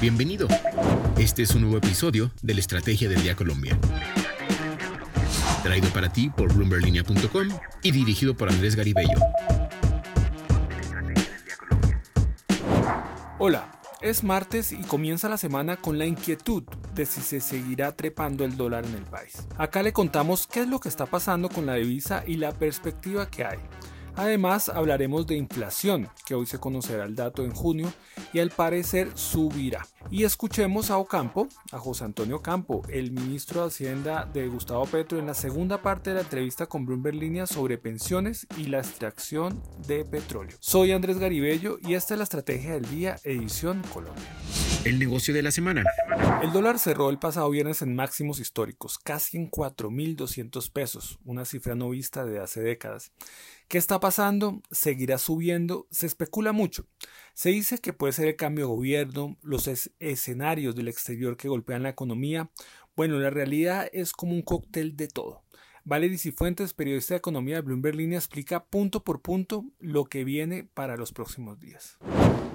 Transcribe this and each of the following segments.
Bienvenido. Este es un nuevo episodio de la Estrategia del Día Colombia. Traído para ti por bloomberlinia.com y dirigido por Andrés Garibello. Hola, es martes y comienza la semana con la inquietud de si se seguirá trepando el dólar en el país. Acá le contamos qué es lo que está pasando con la divisa y la perspectiva que hay. Además, hablaremos de inflación, que hoy se conocerá el dato en junio y al parecer subirá. Y escuchemos a Ocampo, a José Antonio Campo, el ministro de Hacienda de Gustavo Petro, en la segunda parte de la entrevista con Bloomberg Línea sobre pensiones y la extracción de petróleo. Soy Andrés Garibello y esta es la Estrategia del Día, edición Colombia. El negocio de la semana. El dólar cerró el pasado viernes en máximos históricos, casi en 4.200 pesos, una cifra no vista de hace décadas. ¿Qué está pasando? ¿Seguirá subiendo? Se especula mucho. Se dice que puede ser el cambio de gobierno, los escenarios del exterior que golpean la economía. Bueno, la realidad es como un cóctel de todo. Valery Cifuentes, periodista de economía de Bloomberg Línea, explica punto por punto lo que viene para los próximos días.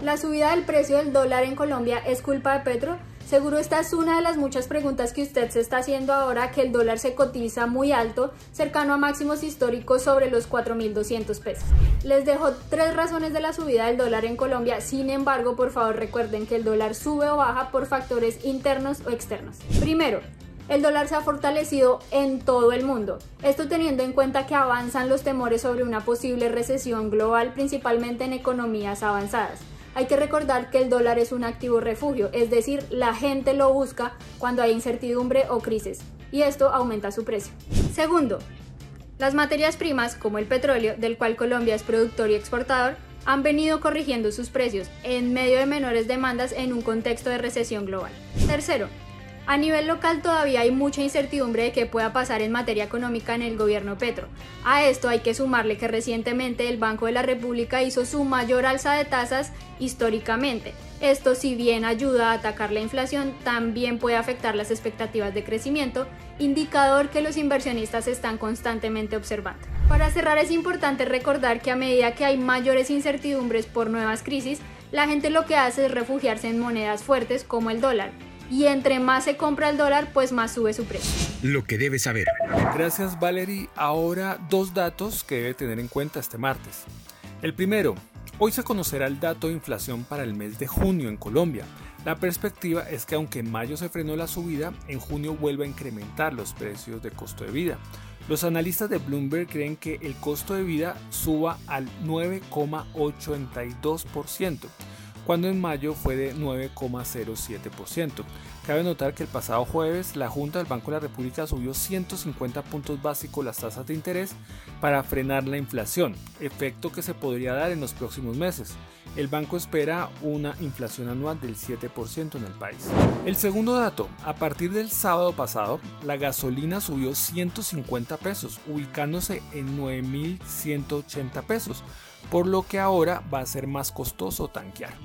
La subida del precio del dólar en Colombia es culpa de Petro. Seguro esta es una de las muchas preguntas que usted se está haciendo ahora que el dólar se cotiza muy alto, cercano a máximos históricos sobre los 4.200 pesos. Les dejo tres razones de la subida del dólar en Colombia, sin embargo, por favor recuerden que el dólar sube o baja por factores internos o externos. Primero, el dólar se ha fortalecido en todo el mundo. Esto teniendo en cuenta que avanzan los temores sobre una posible recesión global, principalmente en economías avanzadas. Hay que recordar que el dólar es un activo refugio, es decir, la gente lo busca cuando hay incertidumbre o crisis, y esto aumenta su precio. Segundo, las materias primas, como el petróleo, del cual Colombia es productor y exportador, han venido corrigiendo sus precios en medio de menores demandas en un contexto de recesión global. Tercero, a nivel local todavía hay mucha incertidumbre de qué pueda pasar en materia económica en el gobierno Petro. A esto hay que sumarle que recientemente el Banco de la República hizo su mayor alza de tasas históricamente. Esto si bien ayuda a atacar la inflación, también puede afectar las expectativas de crecimiento, indicador que los inversionistas están constantemente observando. Para cerrar es importante recordar que a medida que hay mayores incertidumbres por nuevas crisis, la gente lo que hace es refugiarse en monedas fuertes como el dólar y entre más se compra el dólar, pues más sube su precio. Lo que debe saber. Gracias Valerie. Ahora dos datos que debe tener en cuenta este martes. El primero, hoy se conocerá el dato de inflación para el mes de junio en Colombia. La perspectiva es que aunque en mayo se frenó la subida, en junio vuelve a incrementar los precios de costo de vida. Los analistas de Bloomberg creen que el costo de vida suba al 9,82% cuando en mayo fue de 9,07%. Cabe notar que el pasado jueves la Junta del Banco de la República subió 150 puntos básicos las tasas de interés para frenar la inflación, efecto que se podría dar en los próximos meses. El banco espera una inflación anual del 7% en el país. El segundo dato, a partir del sábado pasado, la gasolina subió 150 pesos, ubicándose en 9.180 pesos, por lo que ahora va a ser más costoso tanquear.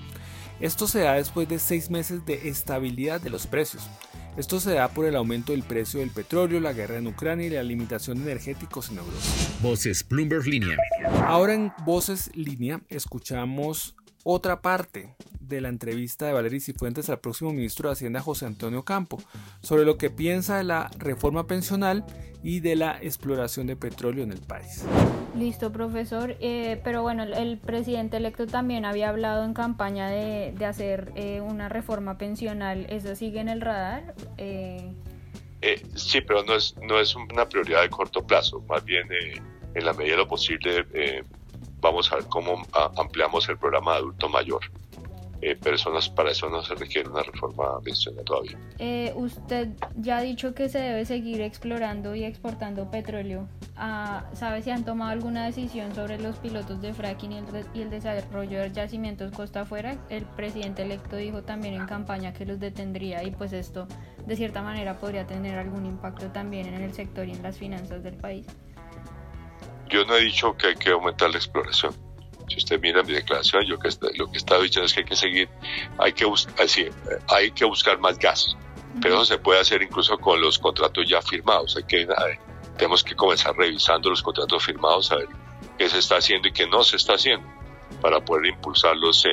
Esto se da después de seis meses de estabilidad de los precios. Esto se da por el aumento del precio del petróleo, la guerra en Ucrania y la limitación de energéticos en Europa. Voces Bloomberg Línea. Ahora en Voces Línea escuchamos otra parte de la entrevista de Valery Cifuentes al próximo ministro de Hacienda José Antonio Campo sobre lo que piensa de la reforma pensional y de la exploración de petróleo en el país. Listo, profesor. Eh, pero bueno, el presidente electo también había hablado en campaña de, hacer eh, una reforma pensional. ¿Eso sigue en el radar? Eh... sí, pero no es, no es una prioridad de corto plazo. Más bien, en la medida de lo posible, vamos a ver cómo ampliamos el programa adulto mayor. Eh, personas, para eso no se requiere una reforma pensional todavía. Eh, usted ya ha dicho que se debe seguir explorando y exportando petróleo. Ah, ¿Sabe si han tomado alguna decisión sobre los pilotos de fracking y y el desarrollo de yacimientos costa afuera? El presidente electo dijo también en campaña que los detendría y pues esto de cierta manera podría tener algún impacto también en el sector y en las finanzas del país. Yo no he dicho que hay que aumentar la exploración si usted mira mi declaración, yo que lo que estaba diciendo es que hay que seguir, hay que, así, hay que buscar más gas, pero eso se puede hacer incluso con los contratos ya firmados. Hay que, tenemos que comenzar revisando los contratos firmados, a ver qué se está haciendo y qué no se está haciendo para poder impulsarlos.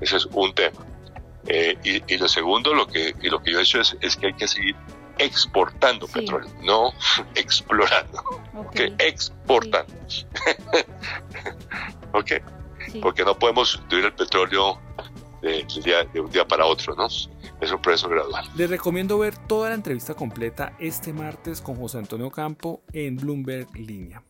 ese es un tema. Eh, y, lo segundo, lo que, y lo que yo he hecho es, es que hay que seguir exportando petróleo, no explorando, okay. que exportando. ok, porque no podemos sustituir el petróleo de, de, un día para otro, ¿no? Es un proceso gradual. Les recomiendo ver toda la entrevista completa este martes con José Antonio Campo en Bloomberg Línea.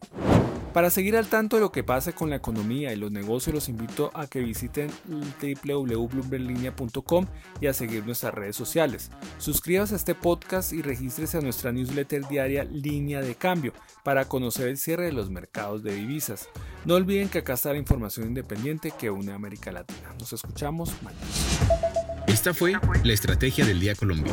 Para seguir al tanto de lo que pase con la economía y los negocios, los invito a que visiten www.bloomberlinia.com y a seguir nuestras redes sociales. Suscríbase a este podcast y regístrese a nuestra newsletter diaria Línea de Cambio para conocer el cierre de los mercados de divisas. No olviden que acá está la información independiente que une a América Latina. Nos escuchamos mañana. Esta fue la Estrategia del Día Colombia